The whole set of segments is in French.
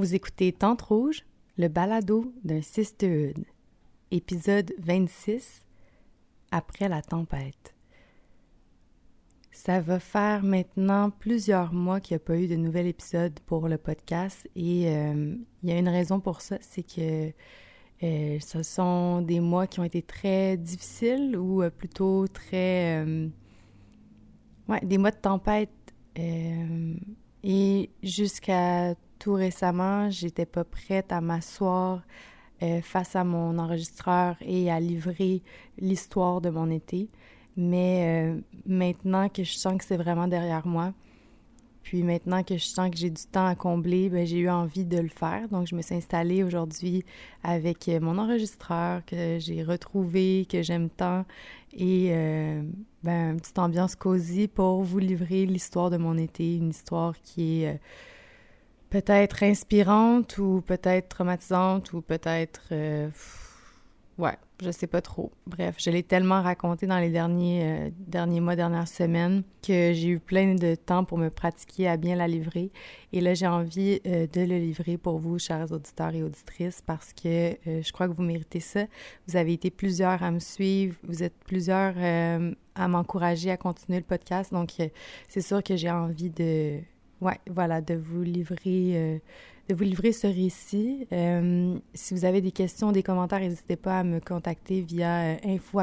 Vous écoutez Tente Rouge, le balado d'un cystéoïde, épisode 26, Après la tempête. Ça va faire maintenant plusieurs mois qu'il n'y a pas eu de nouvel épisode pour le podcast et euh, il y a une raison pour ça, c'est que euh, ce sont des mois qui ont été très difficiles ou euh, plutôt très... ouais, des mois de tempête. et jusqu'à tout récemment, j'étais pas prête à m'asseoir euh, face à mon enregistreur et à livrer l'histoire de mon été. Mais euh, maintenant que je sens que c'est vraiment derrière moi, puis maintenant que je sens que j'ai du temps à combler, ben, j'ai eu envie de le faire. Donc, je me suis installée aujourd'hui avec euh, mon enregistreur que j'ai retrouvé, que j'aime tant, et ben, une petite ambiance cosy pour vous livrer l'histoire de mon été, une histoire qui est peut-être inspirante ou peut-être traumatisante ou peut-être... Euh, ouais, je sais pas trop. Bref, je l'ai tellement raconté dans les derniers, euh, derniers mois, dernières semaines que j'ai eu plein de temps pour me pratiquer à bien la livrer. Et là, j'ai envie euh, de le livrer pour vous, chers auditeurs et auditrices, parce que je crois que vous méritez ça. Vous avez été plusieurs à me suivre, vous êtes plusieurs à m'encourager à continuer le podcast. Donc, c'est sûr que j'ai envie de oui, voilà, de vous livrer, euh, de vous livrer ce récit. Euh, si vous avez des questions, des commentaires, n'hésitez pas à me contacter via euh, info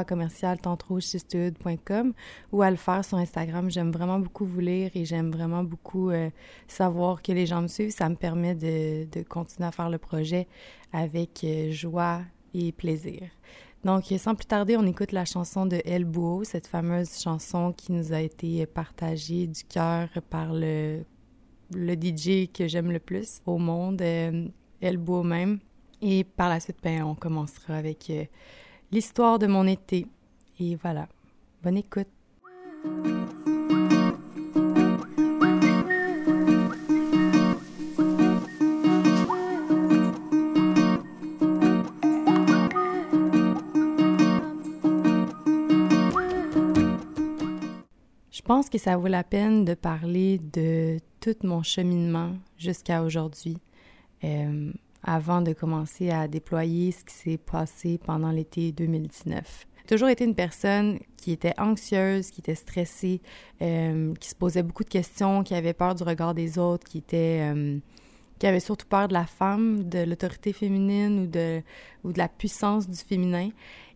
ou à le faire sur Instagram. J'aime vraiment beaucoup vous lire et j'aime vraiment beaucoup savoir que les gens me suivent. Ça me permet de, de continuer à faire le projet avec joie et plaisir. Donc, sans plus tarder, on écoute la chanson de El cette fameuse chanson qui nous a été partagée du cœur par le le DJ que j'aime le plus au monde, euh, Elle Beau même. Et par la suite, ben, on commencera avec euh, l'histoire de mon été. Et voilà. Bonne écoute. Pense que ça vaut la peine de parler de tout mon cheminement jusqu'à aujourd'hui, euh, avant de commencer à déployer ce qui s'est passé pendant l'été 2019. J'ai toujours été une personne qui était anxieuse, qui était stressée, euh, qui se posait beaucoup de questions, qui avait peur du regard des autres, qui était... Euh, qui avait surtout peur de la femme, de l'autorité féminine ou de, ou de la puissance du féminin.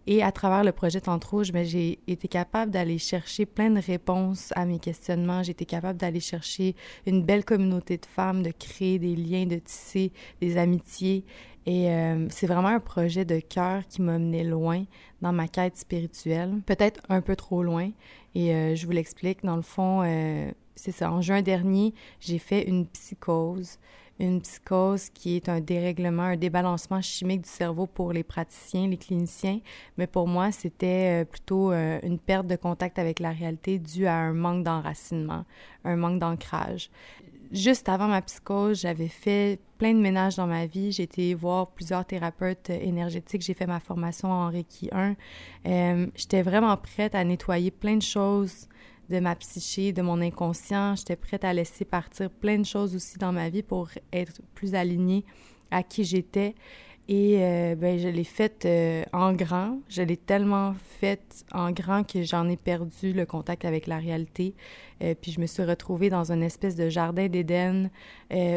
Et à travers le projet Tente Rouge, j'ai été capable d'aller chercher plein de réponses à mes questionnements. J'ai été capable d'aller chercher une belle communauté de femmes, de créer des liens, de tisser des amitiés. Et euh, c'est vraiment un projet de cœur qui m'a mené loin dans ma quête spirituelle, peut-être un peu trop loin. Et euh, je vous l'explique, dans le fond, euh, c'est ça. En juin dernier, j'ai fait une psychose une psychose qui est un dérèglement, un débalancement chimique du cerveau pour les praticiens, les cliniciens, mais pour moi, c'était euh, plutôt euh, une perte de contact avec la réalité due à un manque d'enracinement, un manque d'ancrage. Juste avant ma psychose, j'avais fait plein de ménages dans ma vie. J'ai été voir plusieurs thérapeutes énergétiques. J'ai fait ma formation en Reiki 1. Euh, J'étais vraiment prête à nettoyer plein de choses de ma psyché, de mon inconscient. J'étais prête à laisser partir plein de choses aussi dans ma vie pour être plus alignée à qui j'étais. Et euh, ben, je l'ai faite euh, en grand. Je l'ai tellement faite en grand que j'en ai perdu le contact avec la réalité. Euh, puis je me suis retrouvée dans une espèce de jardin d'Éden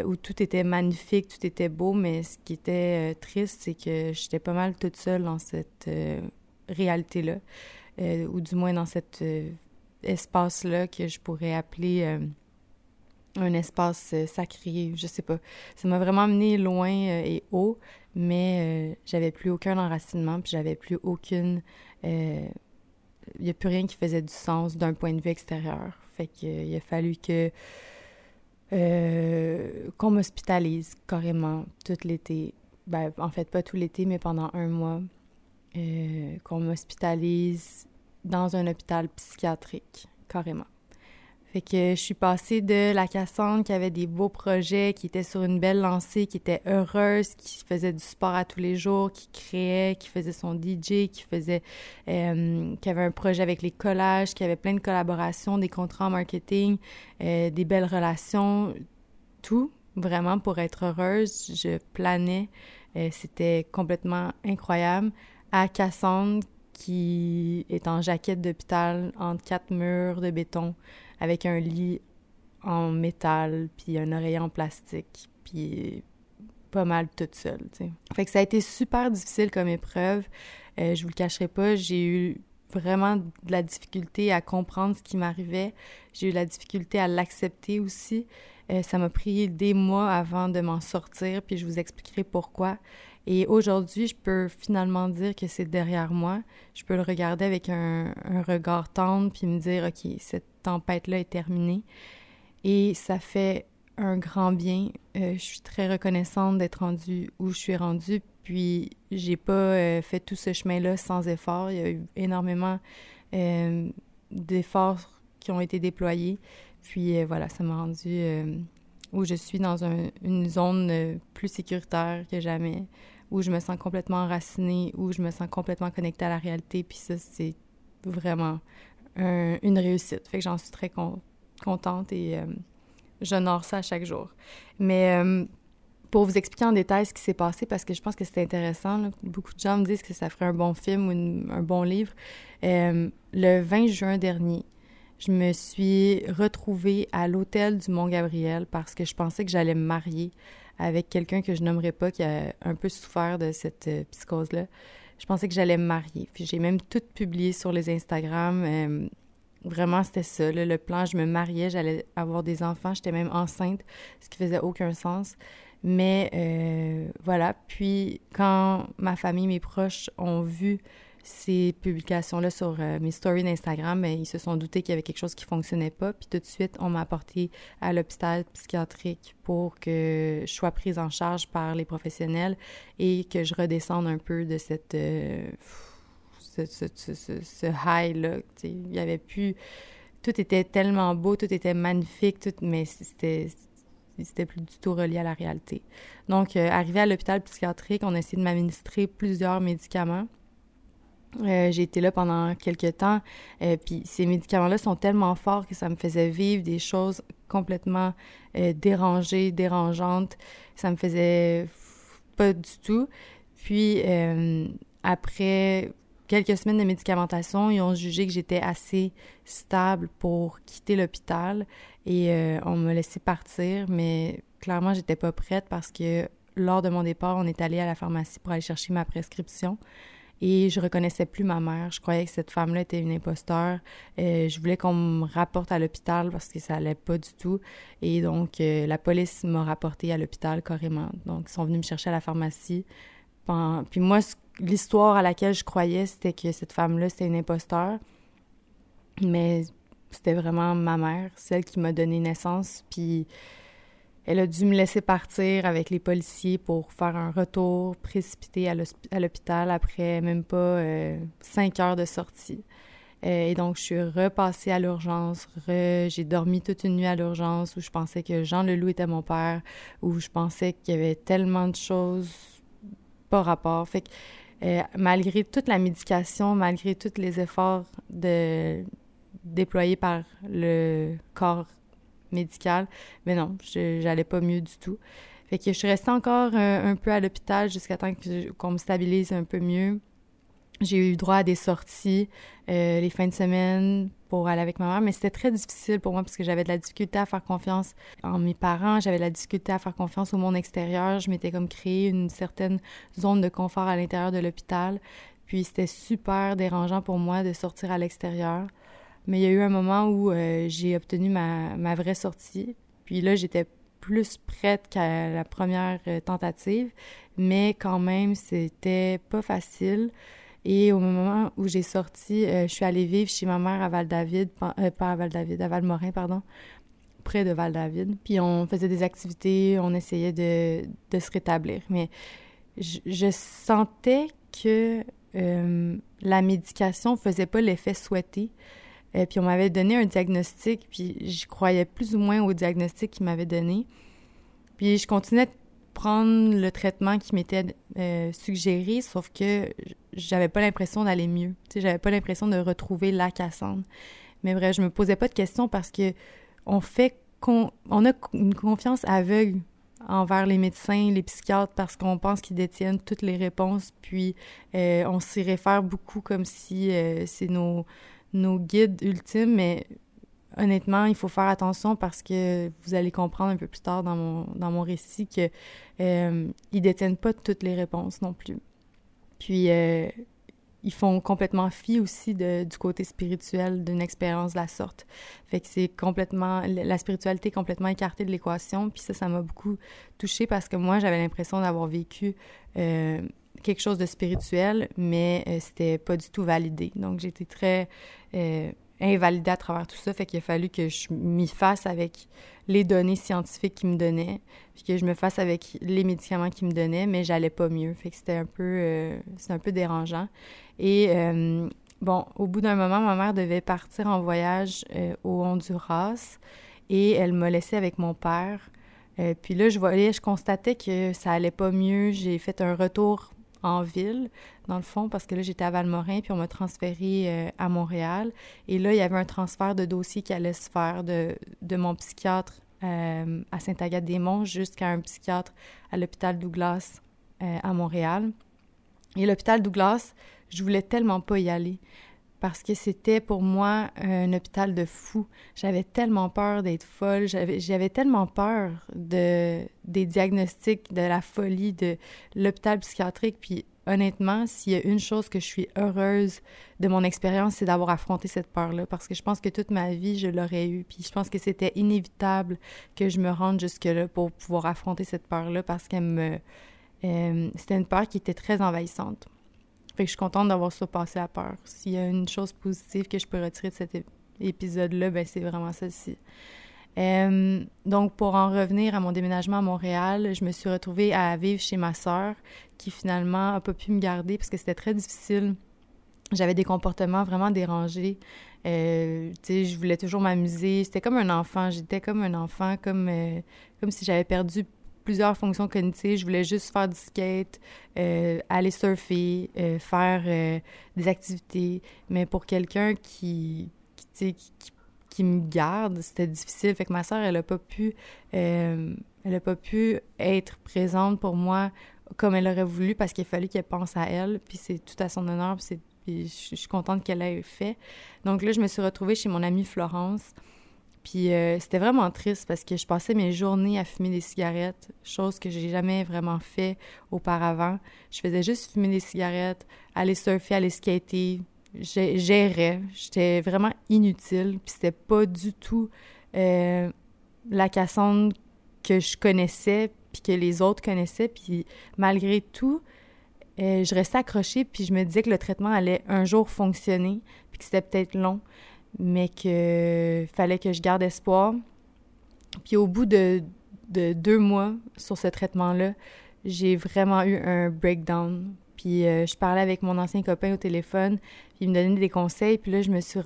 où tout était magnifique, tout était beau, mais ce qui était triste, c'est que j'étais pas mal toute seule dans cette réalité-là, ou du moins dans cette espace-là que je pourrais appeler euh, un espace euh, sacré, je sais pas. Ça m'a vraiment amené loin euh, et haut, mais j'avais plus aucun enracinement, puis j'avais plus aucune... Il n'y a plus rien qui faisait du sens d'un point de vue extérieur. Fait qu'il a fallu que... qu'on m'hospitalise carrément tout l'été. Ben, en fait, pas tout l'été, mais pendant un mois. qu'on m'hospitalise dans un hôpital psychiatrique, carrément. Fait que je suis passée de la Cassandre qui avait des beaux projets, qui était sur une belle lancée, qui était heureuse, qui faisait du sport à tous les jours, qui créait, qui faisait son DJ, qui faisait, euh, qui avait un projet avec les collages, qui avait plein de collaborations, des contrats en marketing, euh, des belles relations, tout. vraiment pour être heureuse. Je planais. Euh, c'était complètement incroyable. À Cassandre, qui est en jaquette d'hôpital entre quatre murs de béton avec un lit en métal, puis un oreiller en plastique, puis pas mal toute seule. Fait que ça a été super difficile comme épreuve. Euh, je vous le cacherai pas, j'ai eu vraiment de la difficulté à comprendre ce qui m'arrivait. J'ai eu la difficulté à l'accepter aussi. Euh, ça m'a pris des mois avant de m'en sortir, puis je vous expliquerai pourquoi. Et aujourd'hui, je peux finalement dire que c'est derrière moi. Je peux le regarder avec un, regard tendre, puis me dire, OK, cette tempête-là est terminée. Et ça fait un grand bien. Euh, je suis très reconnaissante d'être rendue où je suis rendue, puis j'ai pas euh, fait tout ce chemin-là sans effort. Il y a eu énormément euh, d'efforts qui ont été déployés. Puis euh, voilà, ça m'a rendu où je suis dans une zone plus sécuritaire que jamais, où je me sens complètement enracinée, où je me sens complètement connectée à la réalité. Puis ça, c'est vraiment une réussite. Fait que j'en suis très contente et j'honore ça chaque jour. Mais pour vous expliquer en détail ce qui s'est passé, parce que je pense que c'est intéressant, beaucoup de gens me disent que ça ferait un bon film ou un bon livre. Euh, le 20 juin dernier, je me suis retrouvée à l'hôtel du Mont-Gabriel parce que je pensais que j'allais me marier avec quelqu'un que je nommerai pas, qui a un peu souffert de cette euh, psychose-là. Je pensais que j'allais me marier. Puis j'ai même tout publié sur les Instagram. Euh, vraiment, c'était ça. le plan, je me mariais, j'allais avoir des enfants, j'étais même enceinte, ce qui faisait aucun sens. Mais euh, voilà, puis quand ma famille, mes proches ont vu ces publications-là sur euh, mes stories d'Instagram, ben, ils se sont doutés qu'il y avait quelque chose qui fonctionnait pas. Puis tout de suite, on m'a apporté à l'hôpital psychiatrique pour que je sois prise en charge par les professionnels et que je redescende un peu de cette... Euh, ce, ce, high-là. Il y avait plus... Tout était tellement beau, tout était magnifique, tout, mais c'était c'était plus du tout relié à la réalité. Donc, euh, arrivé à l'hôpital psychiatrique, on a essayé de m'administrer plusieurs médicaments. Euh, j'ai été là pendant quelques temps, euh, puis ces médicaments-là sont tellement forts que ça me faisait vivre des choses complètement dérangées, dérangeantes. Ça me faisait pas du tout. Puis, après quelques semaines de médicamentation, ils ont jugé que j'étais assez stable pour quitter l'hôpital et euh, on m'a laissé partir, mais clairement, j'étais pas prête parce que lors de mon départ, on est allé à la pharmacie pour aller chercher ma prescription et je reconnaissais plus ma mère. Je croyais que cette femme-là était une imposteur. Euh, je voulais qu'on me rapporte à l'hôpital parce que ça allait pas du tout. Et donc, euh, la police m'a rapporté à l'hôpital carrément. Donc, ils sont venus me chercher à la pharmacie. Puis moi, l'histoire à laquelle je croyais, c'était que cette femme-là, c'était une imposteur. Mais c'était vraiment ma mère, celle qui m'a donné naissance. Puis elle a dû me laisser partir avec les policiers pour faire un retour précipité à l'hôpital après même pas euh, cinq heures de sortie. Euh, et donc, je suis repassée à l'urgence. J'ai dormi toute une nuit à l'urgence où je pensais que Jean Leloup était mon père, où je pensais qu'il y avait tellement de choses pas rapport. Fait que euh, malgré toute la médication, malgré tous les efforts déployés par le corps médical, mais non, j'allais pas mieux du tout. Fait que je suis restée encore un, peu à l'hôpital jusqu'à temps qu'on me stabilise un peu mieux. J'ai eu droit à des sorties euh, les fins de semaine pour aller avec ma mère, mais c'était très difficile pour moi parce que j'avais de la difficulté à faire confiance en mes parents, j'avais de la difficulté à faire confiance au monde extérieur. Je m'étais comme créé une certaine zone de confort à l'intérieur de l'hôpital. Puis c'était super dérangeant pour moi de sortir à l'extérieur. Mais il y a eu un moment où euh, j'ai obtenu ma, ma, vraie sortie. Puis là, j'étais plus prête qu'à la première euh, tentative, mais quand même, c'était pas facile. Et au moment où j'ai sorti, euh, je suis allée vivre chez ma mère à Val-David, pas à Val-David, à Val-Morin, pardon, près de Val-David. Puis on faisait des activités, on essayait de, se rétablir. Mais je, sentais que la médication faisait pas l'effet souhaité. Euh, puis on m'avait donné un diagnostic, puis je croyais plus ou moins au diagnostic qu'il m'avait donné. Puis je continuais prendre le traitement qui m'était euh, suggéré, sauf que j'avais pas l'impression d'aller mieux. J'avais pas l'impression de retrouver la Cassandre. Mais vrai, je me posais pas de questions parce que on fait on a une confiance aveugle envers les médecins, les psychiatres, parce qu'on pense qu'ils détiennent toutes les réponses, puis euh, on s'y réfère beaucoup comme si euh, c'est nos, nos guides ultimes, mais honnêtement, il faut faire attention parce que vous allez comprendre un peu plus tard dans mon, dans mon récit qu'ils euh, ils détiennent pas toutes les réponses non plus. Puis, euh, ils font complètement fi aussi du côté spirituel d'une expérience de la sorte. Fait que c'est complètement, la spiritualité est complètement écartée de l'équation. Puis ça, ça m'a beaucoup touchée parce que moi, j'avais l'impression d'avoir vécu euh, quelque chose de spirituel, mais euh, c'était pas du tout validé. Donc, j'étais très invalidée à travers tout ça. Fait qu'il a fallu que je m'y fasse avec les données scientifiques qu'ils me donnaient, puis que je me fasse avec les médicaments qu'ils me donnaient, mais j'allais pas mieux. Fait que c'était un peu, euh, un peu dérangeant. Et euh, bon, au bout d'un moment, ma mère devait partir en voyage euh, au Honduras et elle m'a laissé avec mon père. puis là, je voyais, je constatais que ça allait pas mieux. J'ai fait un retour en ville, dans le fond, parce que là, j'étais à Valmorin, puis on m'a transféré à Montréal. Et là, il y avait un transfert de dossier qui allait se faire de, de mon psychiatre à Saint-Agathe-des-Monts jusqu'à un psychiatre à l'hôpital Douglas à Montréal. Et l'hôpital Douglas, je voulais tellement pas y aller parce que c'était pour moi un hôpital de fou. J'avais tellement peur d'être folle, j'avais tellement peur de, des diagnostics, de la folie de l'hôpital psychiatrique. Puis honnêtement, s'il y a une chose que je suis heureuse de mon expérience, c'est d'avoir affronté cette peur-là, parce que je pense que toute ma vie, je l'aurais eu. Puis je pense que c'était inévitable que je me rende jusque-là pour pouvoir affronter cette peur-là, parce me... Euh, c'était une peur qui était très envahissante. Fait je suis contente d'avoir surpassé la peur. S'il y a une chose positive que je peux retirer de cet épisode-là, ben c'est vraiment celle-ci. Donc, pour en revenir à mon déménagement à Montréal, je me suis retrouvée à vivre chez ma sœur, qui finalement n'a pas pu me garder parce que c'était très difficile. J'avais des comportements vraiment dérangés. Euh, je voulais toujours m'amuser. C'était comme un enfant. J'étais comme un enfant, comme, euh, comme si j'avais perdu plusieurs fonctions cognitives. Je voulais juste faire du skate, euh, aller surfer, euh, faire euh, des activités. Mais pour quelqu'un qui, qui, qui, qui, me garde, c'était difficile. Fait que ma soeur, elle a pas pu, pas pu être présente pour moi comme elle aurait voulu parce qu'il fallait qu'elle pense à elle. Puis c'est tout à son honneur. Puis je suis contente qu'elle ait fait. Donc là, je me suis retrouvée chez mon amie Florence. Puis euh, c'était vraiment triste parce que je passais mes journées à fumer des cigarettes, chose que j'ai jamais vraiment fait auparavant. Je faisais juste fumer des cigarettes, aller surfer, aller skater, gérais. J'étais vraiment inutile. Puis c'était pas du tout euh, la Cassandre que je connaissais puis que les autres connaissaient. Puis malgré tout, euh, je restais accrochée puis je me disais que le traitement allait un jour fonctionner puis que c'était peut-être long mais qu'il fallait que je garde espoir. Puis au bout de, deux mois sur ce traitement-là, j'ai vraiment eu un breakdown. Puis euh, je parlais avec mon ancien copain au téléphone, puis il me donnait des conseils. Puis là, je me suis...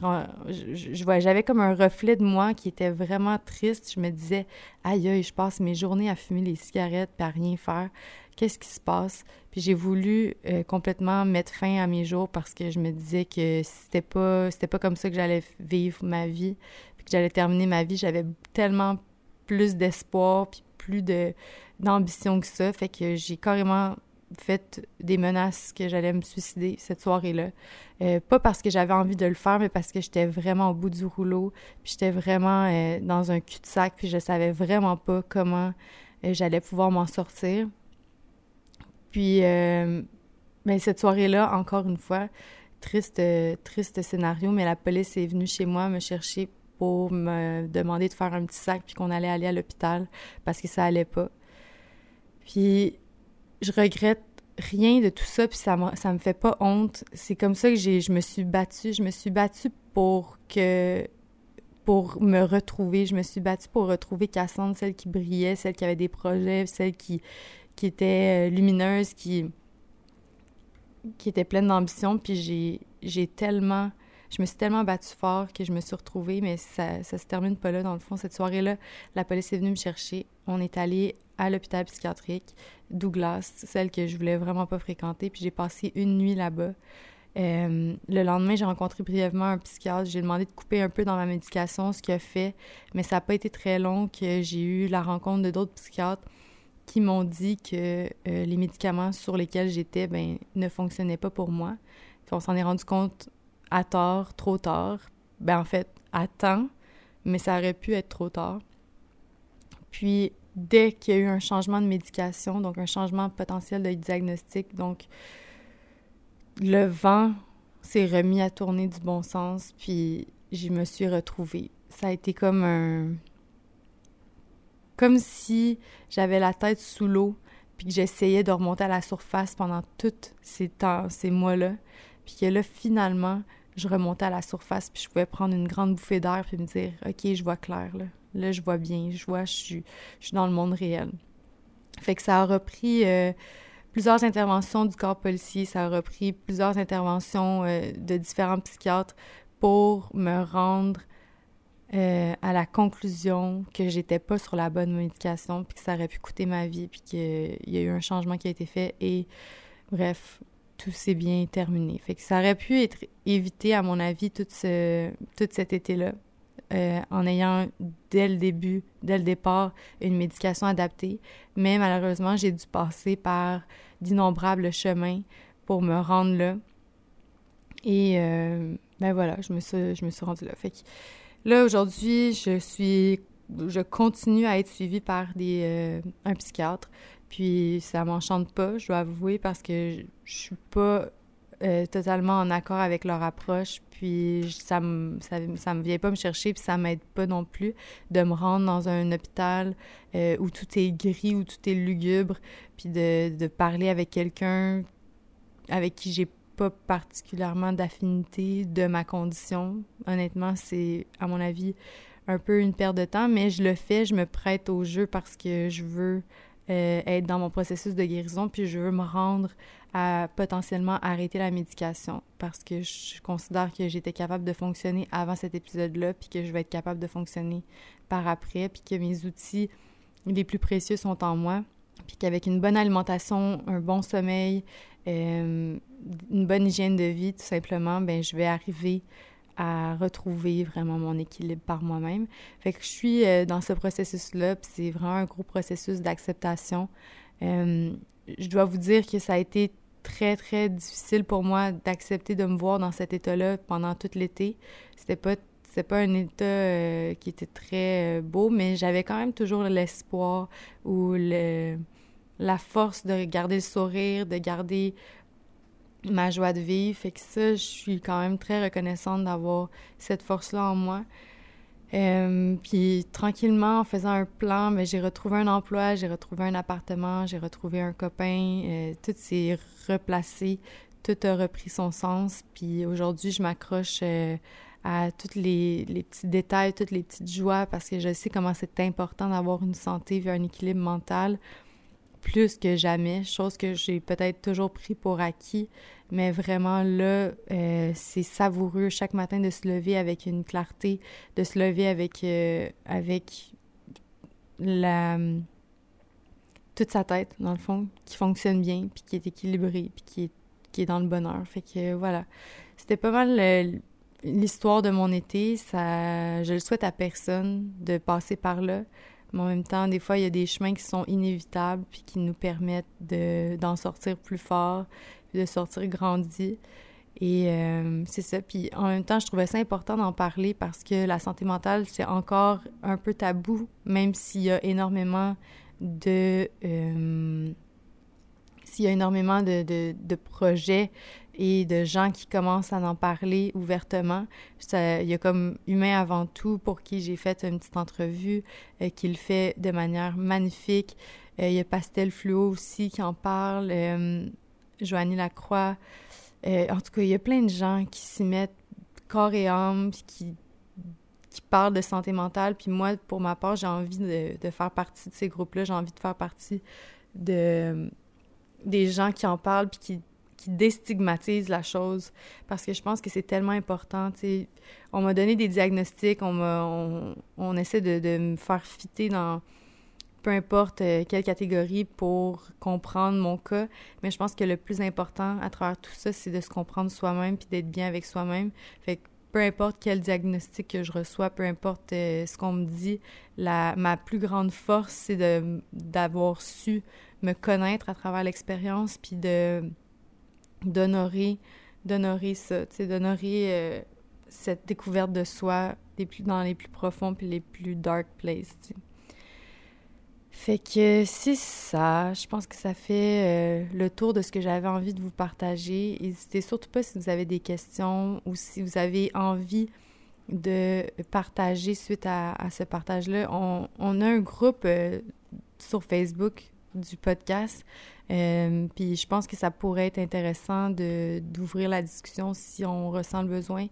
Je, j'avais comme un reflet de moi qui était vraiment triste. Je me disais, aïe, aïe, je passe mes journées à fumer les cigarettes puis à rien faire qu'est-ce qui se passe? Puis j'ai voulu euh, complètement mettre fin à mes jours parce que je me disais que c'était pas c'était pas comme ça que j'allais vivre ma vie, puis que j'allais terminer ma vie. J'avais tellement plus d'espoir puis plus de d'ambition que ça, fait que j'ai carrément fait des menaces que j'allais me suicider cette soirée-là. Euh, pas parce que j'avais envie de le faire, mais parce que j'étais vraiment au bout du rouleau, puis j'étais vraiment euh, dans un cul-de-sac, puis je savais vraiment pas comment j'allais pouvoir m'en sortir. Puis, euh, ben, cette soirée-là, encore une fois, triste, triste scénario, mais la police est venue chez moi me chercher pour me demander de faire un petit sac puis qu'on allait aller à l'hôpital parce que ça allait pas. Puis, je regrette rien de tout ça, puis ça me, me fait pas honte. C'est comme ça que j'ai, je me suis battue. Je me suis battue pour que pour me retrouver. Je me suis battue pour retrouver Cassandre, celle qui brillait, celle qui avait des projets, celle qui, qui était euh, lumineuse, qui, qui était pleine d'ambition. Puis j'ai, j'ai tellement, je me suis tellement battue fort que je me suis retrouvée, mais ça, ça se termine pas là. Dans le fond, cette soirée-là, la police est venue me chercher. On est allé à l'hôpital psychiatrique Douglas, celle que je voulais vraiment pas fréquenter. Puis j'ai passé une nuit là-bas. Euh, le lendemain, j'ai rencontré brièvement un psychiatre. J'ai demandé de couper un peu dans ma médication, ce qu'il a fait, mais ça n'a pas été très long que j'ai eu la rencontre de d'autres psychiatres qui m'ont dit que euh, les médicaments sur lesquels j'étais ben, ne fonctionnaient pas pour moi. on s'en est rendu compte à tort, trop tard. Ben, en fait, à temps, mais ça aurait pu être trop tard. Puis, dès qu'il y a eu un changement de médication, donc un changement potentiel de diagnostic, donc le vent s'est remis à tourner du bon sens, puis je me suis retrouvée. Ça a été comme un... Comme si j'avais la tête sous l'eau, puis que j'essayais de remonter à la surface pendant tous ces temps, ces mois-là, puis que là, finalement, je remontais à la surface, puis je pouvais prendre une grande bouffée d'air, puis me dire, OK, je vois clair, là. Là, je vois bien, je vois, je suis, dans le monde réel. Fait que ça a repris euh, plusieurs interventions du corps policier, ça a repris plusieurs interventions euh, de différents psychiatres pour me rendre euh, à la conclusion que j'étais pas sur la bonne médication, puis que ça aurait pu coûter ma vie, puis qu'il y a eu un changement qui a été fait. Et bref, tout s'est bien terminé. Fait que ça aurait pu être évité, à mon avis, tout, ce, cet été-là, euh, en ayant dès le début, dès le départ, une médication adaptée. Mais malheureusement, j'ai dû passer par d'innombrables chemins pour me rendre là. Et euh, ben voilà, je me suis, je me suis rendue là. Fait que là, aujourd'hui, je suis je continue à être suivie par des, euh, un psychiatre. Puis ça m'enchante pas, je dois avouer, parce que je suis pas euh, totalement en accord avec leur approche. Puis ça me, ça, ça, me vient pas me chercher, puis ça m'aide pas non plus de me rendre dans un hôpital euh, où tout est gris, où tout est lugubre, puis de, de parler avec quelqu'un avec qui j'ai pas particulièrement d'affinité de ma condition. Honnêtement, c'est, à mon avis, un peu une perte de temps, mais je le fais, je me prête au jeu parce que je veux euh, être dans mon processus de guérison, puis je veux me rendre à potentiellement arrêter la médication parce que je considère que j'étais capable de fonctionner avant cet épisode-là, puis que je vais être capable de fonctionner par après, puis que mes outils les plus précieux sont en moi, puis qu'avec une bonne alimentation, un bon sommeil, euh, une bonne hygiène de vie, tout simplement, ben je vais arriver à retrouver vraiment mon équilibre par moi-même. Fait que je suis euh, dans ce processus-là, puis c'est vraiment un gros processus d'acceptation. Euh, je dois vous dire que ça a été très, très difficile pour moi d'accepter de me voir dans cet état-là pendant tout l'été. C'était pas c'est pas un état euh, qui était très beau, mais j'avais quand même toujours l'espoir ou le, la force de garder le sourire, de garder ma joie de vivre. Fait que ça, je suis quand même très reconnaissante d'avoir cette force-là en moi. Euh, puis tranquillement, en faisant un plan, mais ben, j'ai retrouvé un emploi, j'ai retrouvé un appartement, j'ai retrouvé un copain, euh, tout s'est replacé, tout a repris son sens. Puis aujourd'hui, je m'accroche euh, à tous les, les, petits détails, toutes les petites joies, parce que je sais comment c'est important d'avoir une santé et un équilibre mental plus que jamais, chose que j'ai peut-être toujours pris pour acquis, mais vraiment là, euh, c'est savoureux chaque matin de se lever avec une clarté, de se lever avec, euh, avec la toute sa tête, dans le fond, qui fonctionne bien, puis qui est équilibrée, puis qui est, qui est dans le bonheur. Fait que voilà, c'était pas mal l'histoire de mon été. Ça, je le souhaite à personne de passer par là. Mais en même temps, des fois, il y a des chemins qui sont inévitables puis qui nous permettent de, d'en sortir plus fort, de sortir grandi. Et euh, c'est ça. Puis en même temps, je trouvais ça important d'en parler parce que la santé mentale, c'est encore un peu tabou, même s'il y a énormément de... Euh, s'il y a énormément de, de, de projets et de gens qui commencent à en parler ouvertement. il y a comme Humain avant tout pour qui j'ai fait une petite entrevue euh, qui le fait de manière magnifique. Euh, il y a Pastel Fluo aussi qui en parle, euh, Joanie Lacroix. en tout cas, il y a plein de gens qui s'y mettent corps et âme, qui qui parlent de santé mentale. Puis moi, pour ma part, j'ai envie de, de, faire partie de ces groupes-là. J'ai envie de faire partie de, des gens qui en parlent puis qui qui déstigmatise la chose parce que je pense que c'est tellement important. On m'a donné des diagnostics, on, on, on, essaie de, me faire fitter dans peu importe euh, quelle catégorie pour comprendre mon cas, mais je pense que le plus important à travers tout ça, c'est de se comprendre soi-même puis d'être bien avec soi-même. Peu importe quel diagnostic que je reçois, peu importe euh, ce qu'on me dit, la, ma plus grande force, c'est d'avoir su me connaître à travers l'expérience, puis de d'honorer d'honorer ça, d'honorer euh, cette découverte de soi des plus, dans les plus profonds puis les plus dark places. Fait que c'est ça. Je pense que ça fait euh, le tour de ce que j'avais envie de vous partager. N'hésitez surtout pas si vous avez des questions ou si vous avez envie de partager suite à, ce partage-là. On, a un groupe euh, sur Facebook du podcast. Euh, puis je pense que ça pourrait être intéressant d'ouvrir la discussion si on ressent le besoin.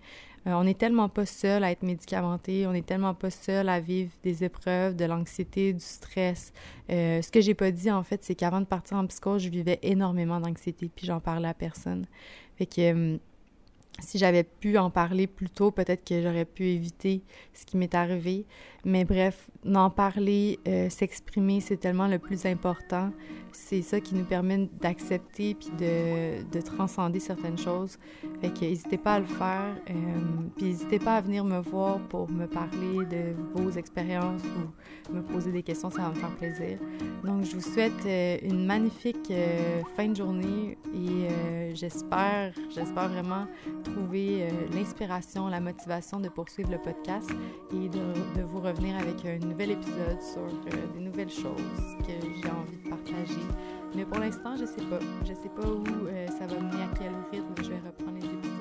Euh, on n'est tellement pas seul à être médicamenté, on n'est tellement pas seul à vivre des épreuves, de l'anxiété, du stress. Euh, ce que j'ai pas dit, en fait, c'est qu'avant de partir en psychose, je vivais énormément d'anxiété, puis j'en parlais à personne. Fait que si j'avais pu en parler plus tôt, peut-être que j'aurais pu éviter ce qui m'est arrivé. Mais bref, en parler, euh, s'exprimer, c'est tellement le plus important. C'est ça qui nous permet d'accepter puis de, de, transcender certaines choses. Fait que n'hésitez pas à le faire. Euh, puis n'hésitez pas à venir me voir pour me parler de vos expériences ou me poser des questions, ça va me faire plaisir. Donc, je vous souhaite euh, une magnifique fin de journée et j'espère, j'espère vraiment trouver l'inspiration, la motivation de poursuivre le podcast et de, vous avec un nouvel épisode sur euh, des nouvelles choses que j'ai envie de partager. Mais pour l'instant, je sais pas. Je sais pas où euh, ça va mener, à quel rythme je vais reprendre les épisodes.